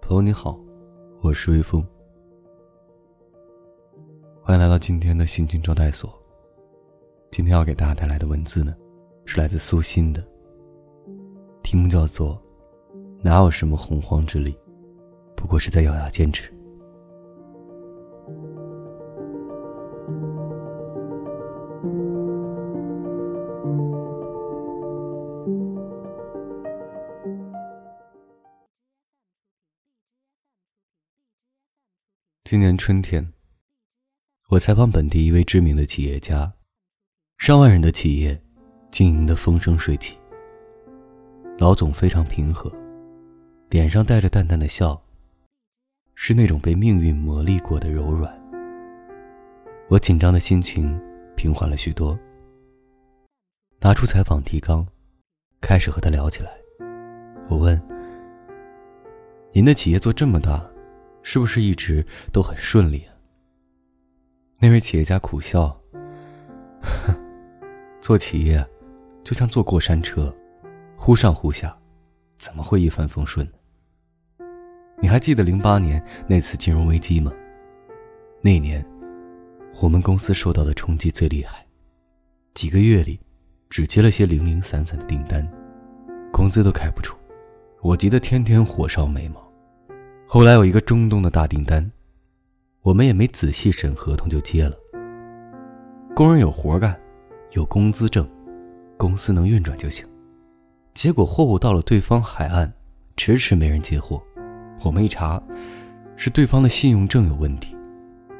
朋友你好，我是微风，欢迎来到今天的心情招待所。今天要给大家带来的文字呢，是来自苏欣的，题目叫做“哪有什么洪荒之力，不过是在咬牙坚持”。今年春天，我采访本地一位知名的企业家，上万人的企业，经营的风生水起。老总非常平和，脸上带着淡淡的笑，是那种被命运磨砺过的柔软。我紧张的心情平缓了许多，拿出采访提纲，开始和他聊起来。我问：“您的企业做这么大？”是不是一直都很顺利啊？那位企业家苦笑：“做企业就像坐过山车，忽上忽下，怎么会一帆风顺？你还记得零八年那次金融危机吗？那年，我们公司受到的冲击最厉害，几个月里，只接了些零零散散的订单，工资都开不出，我急得天天火烧眉毛。”后来有一个中东的大订单，我们也没仔细审合同就接了。工人有活干，有工资挣，公司能运转就行。结果货物到了对方海岸，迟迟没人接货。我们一查，是对方的信用证有问题，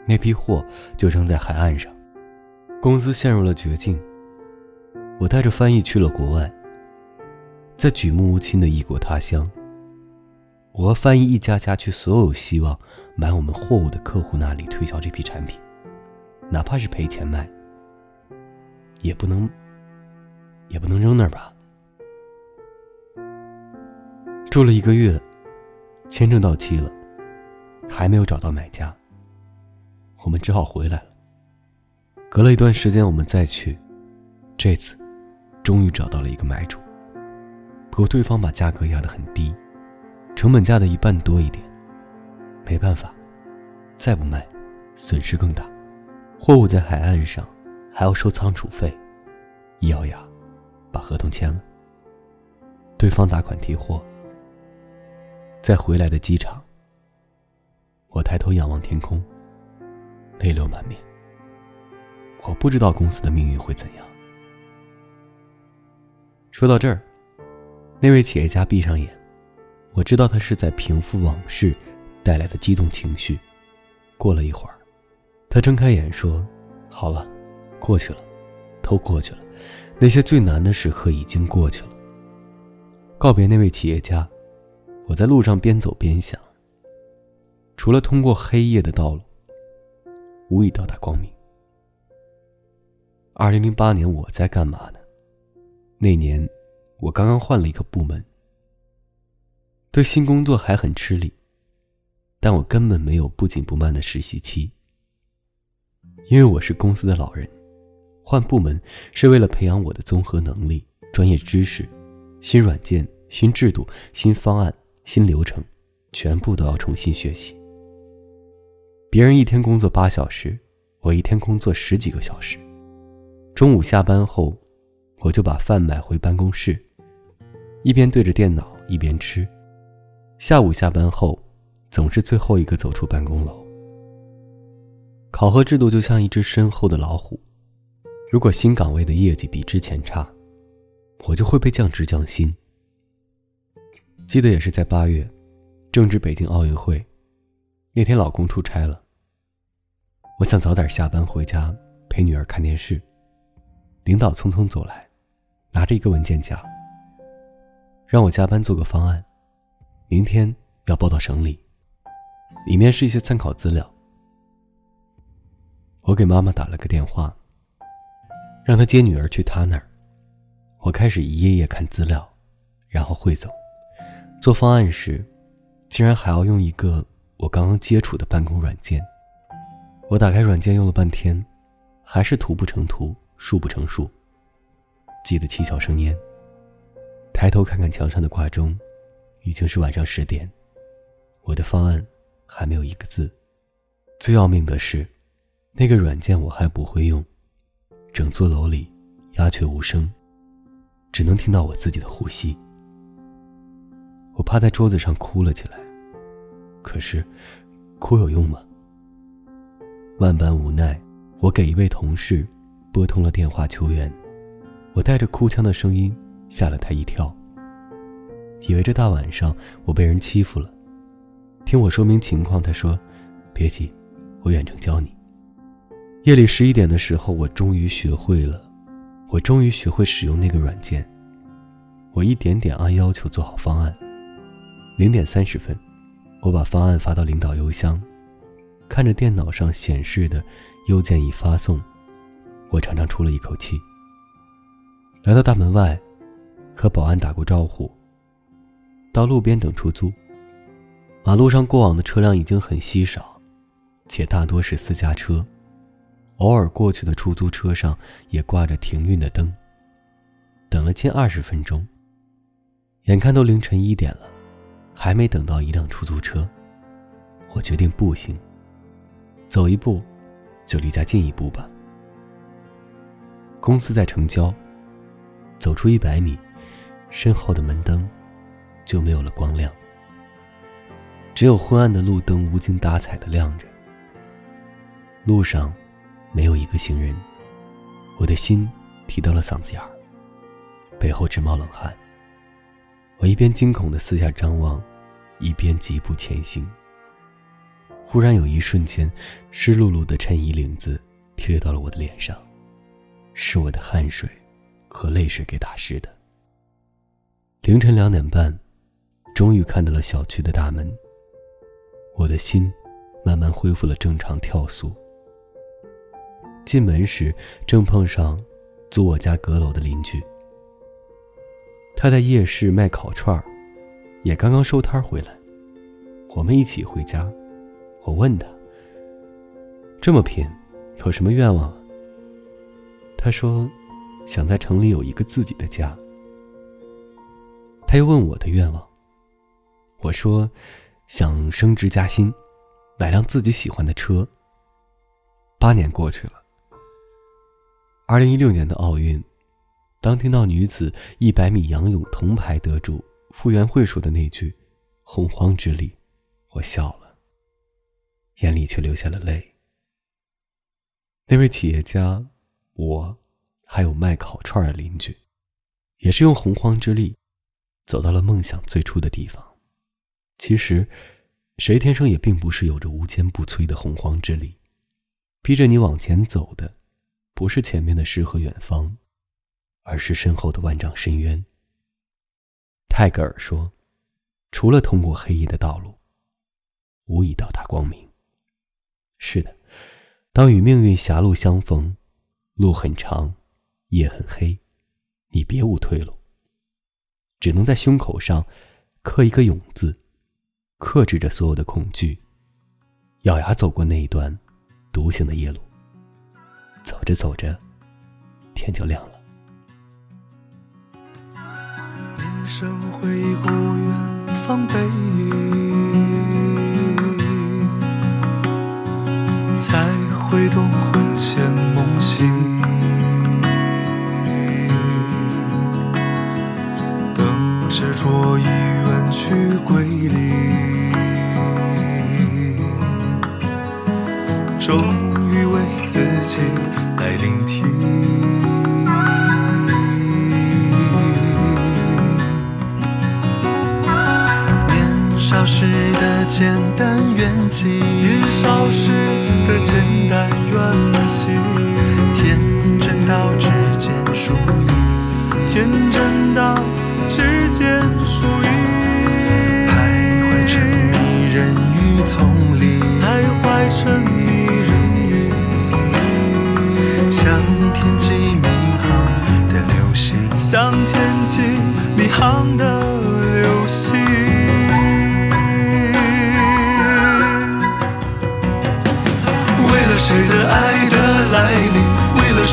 那批货就扔在海岸上，公司陷入了绝境。我带着翻译去了国外，在举目无亲的异国他乡。我和翻译一家家去所有希望买我们货物的客户那里推销这批产品，哪怕是赔钱卖，也不能，也不能扔那儿吧。住了一个月，签证到期了，还没有找到买家，我们只好回来了。隔了一段时间，我们再去，这次终于找到了一个买主，不过对方把价格压得很低。成本价的一半多一点，没办法，再不卖，损失更大。货物在海岸上，还要收仓储费，一咬牙，把合同签了。对方打款提货，在回来的机场，我抬头仰望天空，泪流满面。我不知道公司的命运会怎样。说到这儿，那位企业家闭上眼。我知道他是在平复往事带来的激动情绪。过了一会儿，他睁开眼说：“好了，过去了，都过去了。那些最难的时刻已经过去了。”告别那位企业家，我在路上边走边想：除了通过黑夜的道路，无以到达光明。二零零八年我在干嘛呢？那年，我刚刚换了一个部门。对新工作还很吃力，但我根本没有不紧不慢的实习期。因为我是公司的老人，换部门是为了培养我的综合能力、专业知识，新软件、新制度、新方案、新流程，全部都要重新学习。别人一天工作八小时，我一天工作十几个小时。中午下班后，我就把饭买回办公室，一边对着电脑一边吃。下午下班后，总是最后一个走出办公楼。考核制度就像一只身后的老虎，如果新岗位的业绩比之前差，我就会被降职降薪。记得也是在八月，正值北京奥运会，那天老公出差了，我想早点下班回家陪女儿看电视，领导匆匆走来，拿着一个文件夹，让我加班做个方案。明天要报到省里，里面是一些参考资料。我给妈妈打了个电话，让她接女儿去她那儿。我开始一页页看资料，然后汇总。做方案时，竟然还要用一个我刚刚接触的办公软件。我打开软件用了半天，还是图不成图，数不成数。记得七窍生烟。抬头看看墙上的挂钟，已经是晚上十点。我的方案还没有一个字。最要命的是，那个软件我还不会用。整座楼里鸦雀无声，只能听到我自己的呼吸。我趴在桌子上哭了起来。可是，哭有用吗？万般无奈，我给一位同事拨通了电话求援。我带着哭腔的声音吓了他一跳，以为这大晚上我被人欺负了。听我说明情况，他说：“别急，我远程教你。”夜里十一点的时候，我终于学会了，我终于学会使用那个软件。我一点点按要求做好方案。零点三十分，我把方案发到领导邮箱，看着电脑上显示的邮件已发送，我长长出了一口气。来到大门外，和保安打过招呼。到路边等出租。马路上过往的车辆已经很稀少，且大多是私家车。偶尔过去的出租车上也挂着停运的灯。等了近二十分钟，眼看都凌晨一点了，还没等到一辆出租车，我决定步行。走一步，就离家近一步吧。公司在城郊。走出一百米，身后的门灯就没有了光亮，只有昏暗的路灯无精打采的亮着。路上没有一个行人，我的心提到了嗓子眼儿，背后直冒冷汗。我一边惊恐的四下张望，一边疾步前行。忽然有一瞬间，湿漉漉的衬衣领子贴到了我的脸上，是我的汗水。和泪水给打湿的。凌晨两点半，终于看到了小区的大门。我的心慢慢恢复了正常跳速。进门时，正碰上租我家阁楼的邻居。他在夜市卖烤串儿，也刚刚收摊回来。我们一起回家。我问他：“这么拼，有什么愿望？”他说。想在城里有一个自己的家。他又问我的愿望。我说，想升职加薪，买辆自己喜欢的车。八年过去了。二零一六年的奥运，当听到女子一百米仰泳铜牌得主傅园慧说的那句“洪荒之力”，我笑了，眼里却流下了泪。那位企业家，我。还有卖烤串的邻居，也是用洪荒之力，走到了梦想最初的地方。其实，谁天生也并不是有着无坚不摧的洪荒之力，逼着你往前走的，不是前面的诗和远方，而是身后的万丈深渊。泰戈尔说：“除了通过黑夜的道路，无以到达光明。”是的，当与命运狭路相逢，路很长。夜很黑，你别无退路，只能在胸口上刻一个“勇”字，克制着所有的恐惧，咬牙走过那一段独行的夜路。走着走着，天就亮了。年少回顾远方背影，才会懂魂牵梦系。我已远去归零，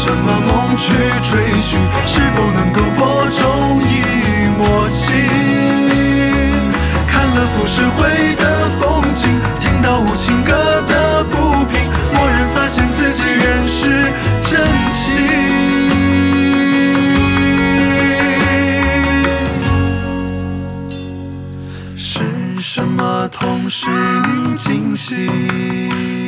什么梦去追寻是否能够播种一抹情看了浮世绘的风景听到无情歌的不平蓦然发现自己原是真情是什么痛失你惊喜？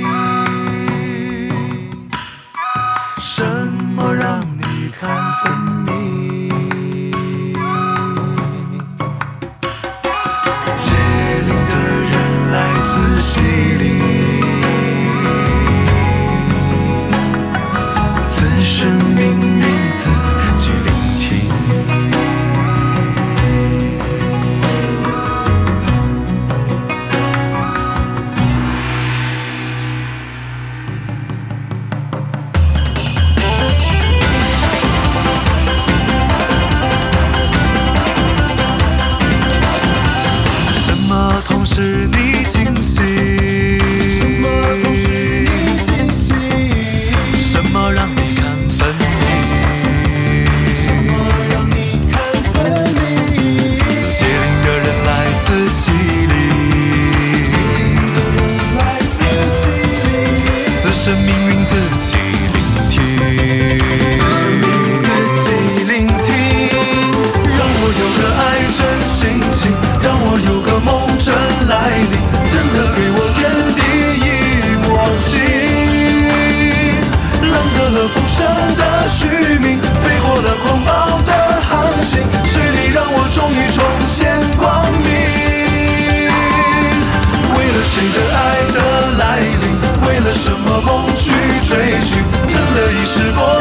生命。是否